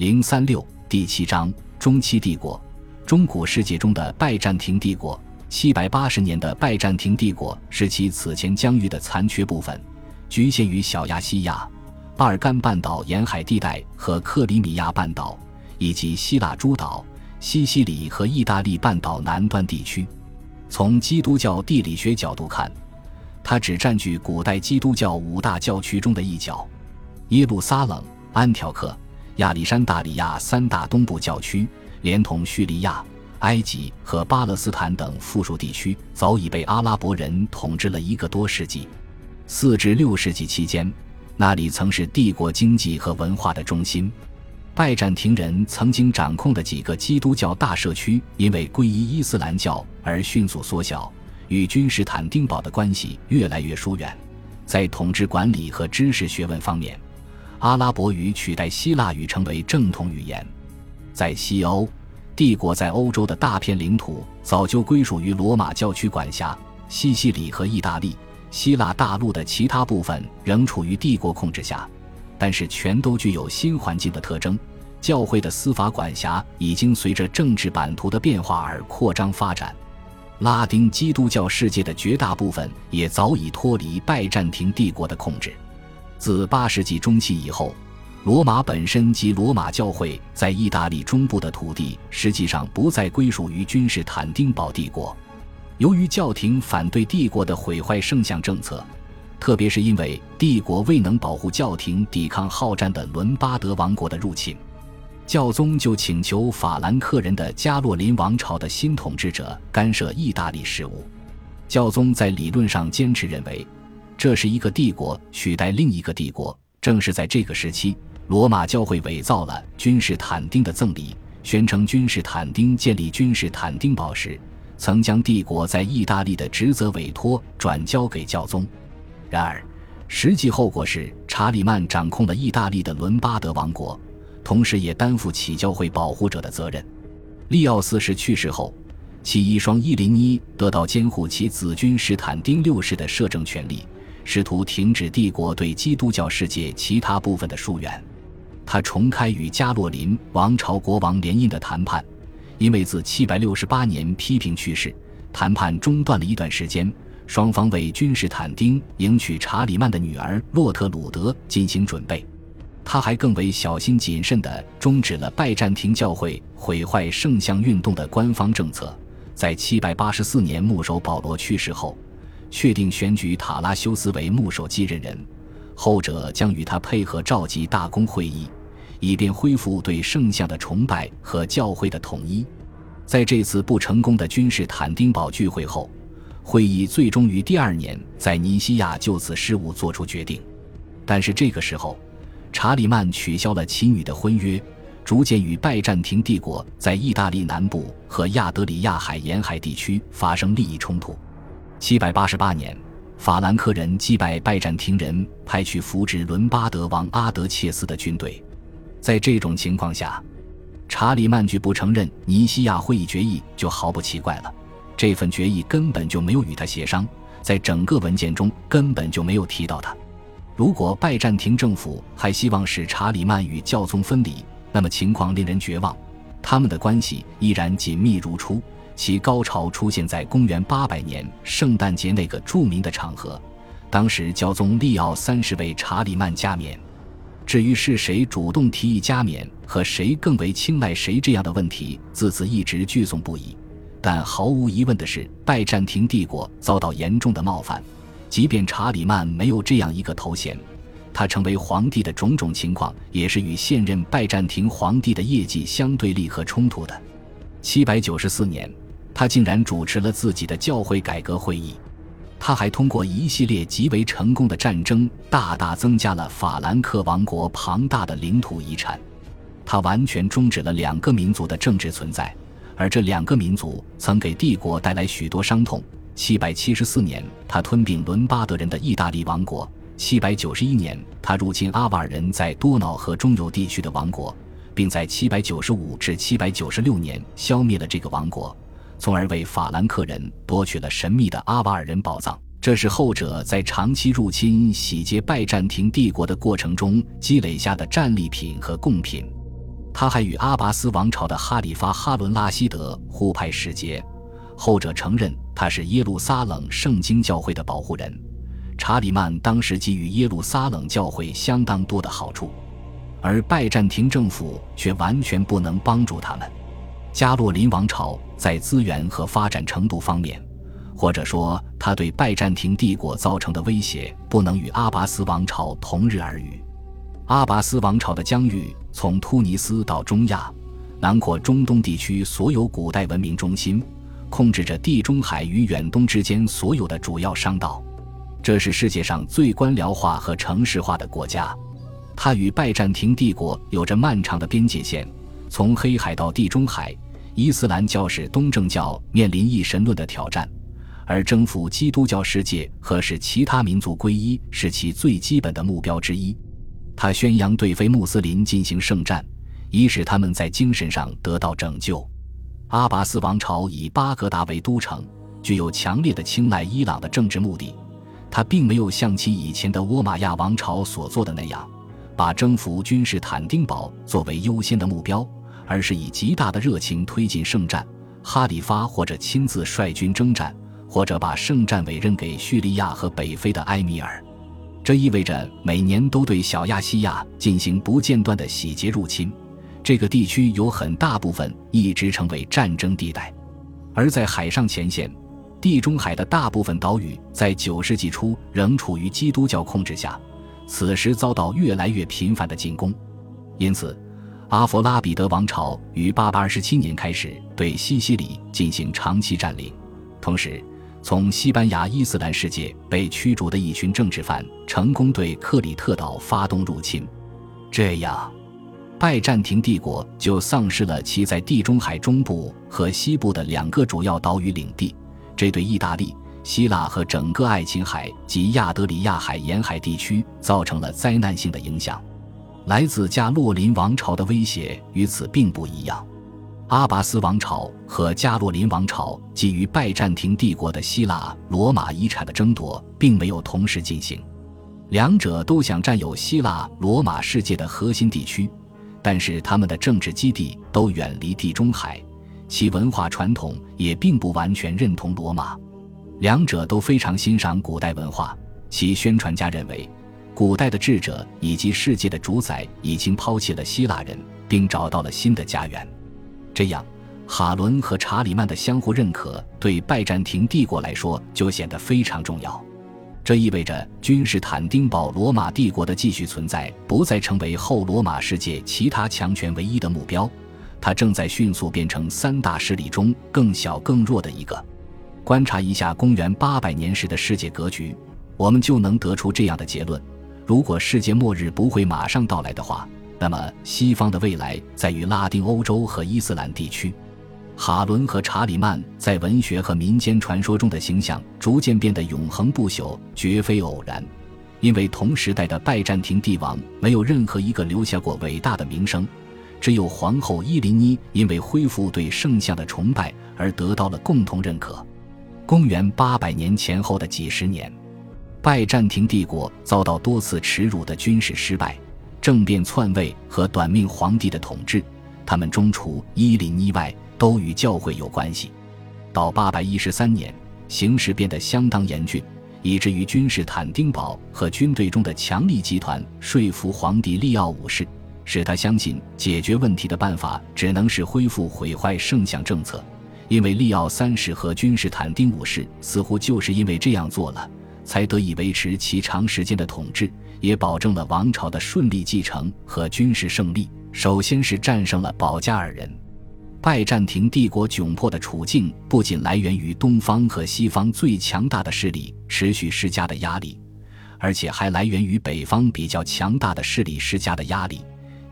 零三六第七章中期帝国，中古世界中的拜占庭帝国。七百八十年的拜占庭帝国是其此前疆域的残缺部分，局限于小亚细亚、巴尔干半岛沿海地带和克里米亚半岛，以及希腊诸岛、西西里和意大利半岛南端地区。从基督教地理学角度看，它只占据古代基督教五大教区中的一角：耶路撒冷、安条克、亚历山大里亚三大东部教区，连同叙利亚。埃及和巴勒斯坦等附属地区早已被阿拉伯人统治了一个多世纪。四至六世纪期间，那里曾是帝国经济和文化的中心。拜占庭人曾经掌控的几个基督教大社区，因为皈依伊斯兰教而迅速缩小，与君士坦丁堡的关系越来越疏远。在统治管理和知识学问方面，阿拉伯语取代希腊语成为正统语言。在西欧。帝国在欧洲的大片领土早就归属于罗马教区管辖，西西里和意大利、希腊大陆的其他部分仍处于帝国控制下，但是全都具有新环境的特征。教会的司法管辖已经随着政治版图的变化而扩张发展，拉丁基督教世界的绝大部分也早已脱离拜占庭帝国的控制。自八世纪中期以后。罗马本身及罗马教会在意大利中部的土地，实际上不再归属于君士坦丁堡帝国。由于教廷反对帝国的毁坏圣像政策，特别是因为帝国未能保护教廷抵抗好战的伦巴德王国的入侵，教宗就请求法兰克人的加洛林王朝的新统治者干涉意大利事务。教宗在理论上坚持认为，这是一个帝国取代另一个帝国。正是在这个时期。罗马教会伪造了君士坦丁的赠礼，宣称君士坦丁建立君士坦丁堡时，曾将帝国在意大利的职责委托转交给教宗。然而，实际后果是查理曼掌控了意大利的伦巴德王国，同时也担负起教会保护者的责任。利奥四世去世后，其遗孀伊琳妮得到监护其子君士坦丁六世的摄政权力，试图停止帝国对基督教世界其他部分的疏远。他重开与加洛林王朝国王联姻的谈判，因为自768年批评去世，谈判中断了一段时间。双方为君士坦丁迎娶查理曼的女儿洛特鲁德进行准备。他还更为小心谨慎地终止了拜占庭教会毁坏圣像运动的官方政策。在784年牧首保罗去世后，确定选举塔拉修斯为牧首继任人，后者将与他配合召集大公会议。以便恢复对圣像的崇拜和教会的统一，在这次不成功的君士坦丁堡聚会后，会议最终于第二年在尼西亚就此事务作出决定。但是这个时候，查理曼取消了其女的婚约，逐渐与拜占庭帝国在意大利南部和亚德里亚海沿海地区发生利益冲突。七百八十八年，法兰克人击败拜占庭人派去扶植伦巴德王阿德切斯的军队。在这种情况下，查理曼拒不承认尼西亚会议决议就毫不奇怪了。这份决议根本就没有与他协商，在整个文件中根本就没有提到他。如果拜占庭政府还希望使查理曼与教宗分离，那么情况令人绝望。他们的关系依然紧密如初，其高潮出现在公元800年圣诞节那个著名的场合。当时教宗利奥三世为查理曼加冕。至于是谁主动提议加冕和谁更为青睐谁这样的问题，自此一直聚讼不已。但毫无疑问的是，拜占庭帝国遭到严重的冒犯。即便查理曼没有这样一个头衔，他成为皇帝的种种情况也是与现任拜占庭皇帝的业绩相对立和冲突的。七百九十四年，他竟然主持了自己的教会改革会议。他还通过一系列极为成功的战争，大大增加了法兰克王国庞大的领土遗产。他完全终止了两个民族的政治存在，而这两个民族曾给帝国带来许多伤痛。七百七十四年，他吞并伦巴德人的意大利王国；七百九十一年，他入侵阿瓦尔人在多瑙河中游地区的王国，并在七百九十五至七百九十六年消灭了这个王国。从而为法兰克人夺取了神秘的阿瓦尔人宝藏，这是后者在长期入侵、洗劫拜占庭帝国的过程中积累下的战利品和贡品。他还与阿拔斯王朝的哈里发哈伦拉希德互派使节，后者承认他是耶路撒冷圣经教会的保护人。查理曼当时给予耶路撒冷教会相当多的好处，而拜占庭政府却完全不能帮助他们。加洛林王朝在资源和发展程度方面，或者说他对拜占庭帝国造成的威胁，不能与阿拔斯王朝同日而语。阿拔斯王朝的疆域从突尼斯到中亚，囊括中东地区所有古代文明中心，控制着地中海与远东之间所有的主要商道。这是世界上最官僚化和城市化的国家，它与拜占庭帝国有着漫长的边界线，从黑海到地中海。伊斯兰教是东正教面临一神论的挑战，而征服基督教世界和使其他民族归一是其最基本的目标之一。他宣扬对非穆斯林进行圣战，以使他们在精神上得到拯救。阿拔斯王朝以巴格达为都城，具有强烈的青睐伊朗的政治目的。他并没有像其以前的倭马亚王朝所做的那样，把征服君士坦丁堡作为优先的目标，而是以极大的热情推进圣战。哈里发或者亲自率军征战，或者把圣战委任给叙利亚和北非的埃米尔。这意味着每年都对小亚细亚进行不间断的洗劫入侵。这个地区有很大部分一直成为战争地带，而在海上前线。地中海的大部分岛屿在九世纪初仍处于基督教控制下，此时遭到越来越频繁的进攻。因此，阿弗拉彼德王朝于827年开始对西西里进行长期占领。同时，从西班牙伊斯兰世界被驱逐的一群政治犯成功对克里特岛发动入侵。这样，拜占庭帝国就丧失了其在地中海中部和西部的两个主要岛屿领地。这对意大利、希腊和整个爱琴海及亚得里亚海沿海地区造成了灾难性的影响。来自加洛林王朝的威胁与此并不一样。阿拔斯王朝和加洛林王朝基于拜占庭帝国的希腊罗马遗产的争夺并没有同时进行，两者都想占有希腊罗马世界的核心地区，但是他们的政治基地都远离地中海。其文化传统也并不完全认同罗马，两者都非常欣赏古代文化。其宣传家认为，古代的智者以及世界的主宰已经抛弃了希腊人，并找到了新的家园。这样，哈伦和查理曼的相互认可对拜占庭帝国来说就显得非常重要。这意味着君士坦丁堡罗马帝国的继续存在不再成为后罗马世界其他强权唯一的目标。它正在迅速变成三大势力中更小更弱的一个。观察一下公元八百年时的世界格局，我们就能得出这样的结论：如果世界末日不会马上到来的话，那么西方的未来在于拉丁欧洲和伊斯兰地区。哈伦和查理曼在文学和民间传说中的形象逐渐变得永恒不朽，绝非偶然，因为同时代的拜占庭帝王没有任何一个留下过伟大的名声。只有皇后伊琳妮因为恢复对圣像的崇拜而得到了共同认可。公元八百年前后的几十年，拜占庭帝国遭到多次耻辱的军事失败、政变篡位和短命皇帝的统治，他们中除伊琳妮外都与教会有关系。到八百一十三年，形势变得相当严峻，以至于君士坦丁堡和军队中的强力集团说服皇帝利奥五世。使他相信解决问题的办法只能是恢复毁坏圣像政策，因为利奥三世和君士坦丁五世似乎就是因为这样做了，才得以维持其长时间的统治，也保证了王朝的顺利继承和军事胜利。首先是战胜了保加尔人。拜占庭帝国窘迫的处境不仅来源于东方和西方最强大的势力持续施加的压力，而且还来源于北方比较强大的势力施加的压力。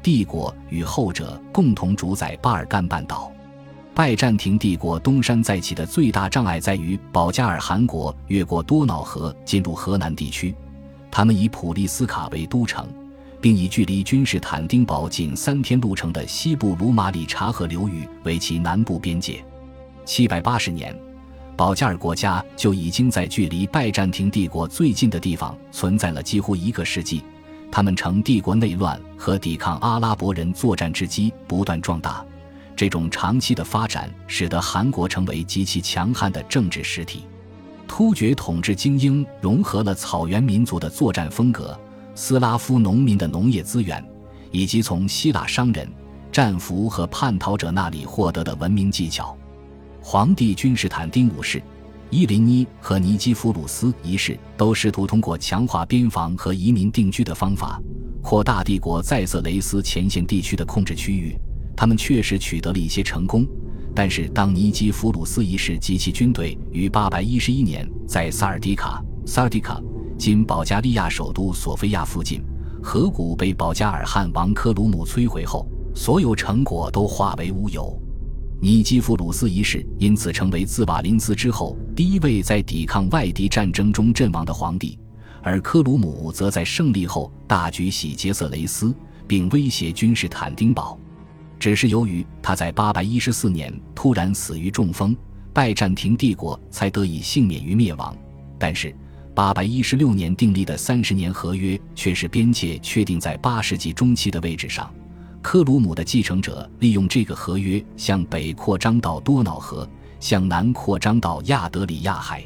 帝国与后者共同主宰巴尔干半岛。拜占庭帝国东山再起的最大障碍在于保加尔汗国越过多瑙河进入河南地区。他们以普利斯卡为都城，并以距离君士坦丁堡仅三天路程的西部卢马里察河流域为其南部边界。七百八十年，保加尔国家就已经在距离拜占庭帝国最近的地方存在了几乎一个世纪。他们乘帝国内乱和抵抗阿拉伯人作战之机不断壮大。这种长期的发展使得韩国成为极其强悍的政治实体。突厥统治精英融合了草原民族的作战风格、斯拉夫农民的农业资源，以及从希腊商人、战俘和叛逃者那里获得的文明技巧。皇帝君士坦丁五世。伊林妮和尼基弗鲁斯一世都试图通过强化边防和移民定居的方法，扩大帝国在色雷斯前线地区的控制区域。他们确实取得了一些成功，但是当尼基弗鲁斯一世及其军队于811年在萨尔迪卡（萨尔迪卡，今保加利亚首都索菲亚附近）河谷被保加尔汗王科鲁姆摧毁后，所有成果都化为乌有。尼基弗鲁斯一世因此成为自瓦林斯之后第一位在抵抗外敌战争中阵亡的皇帝，而科鲁姆则在胜利后大举洗劫色雷斯，并威胁君士坦丁堡。只是由于他在814年突然死于中风，拜占庭帝国才得以幸免于灭亡。但是，816年订立的三十年合约却是边界确定在8世纪中期的位置上。克鲁姆的继承者利用这个合约向北扩张到多瑙河，向南扩张到亚德里亚海。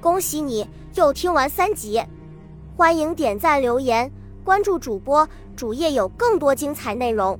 恭喜你又听完三集，欢迎点赞、留言、关注主播，主页有更多精彩内容。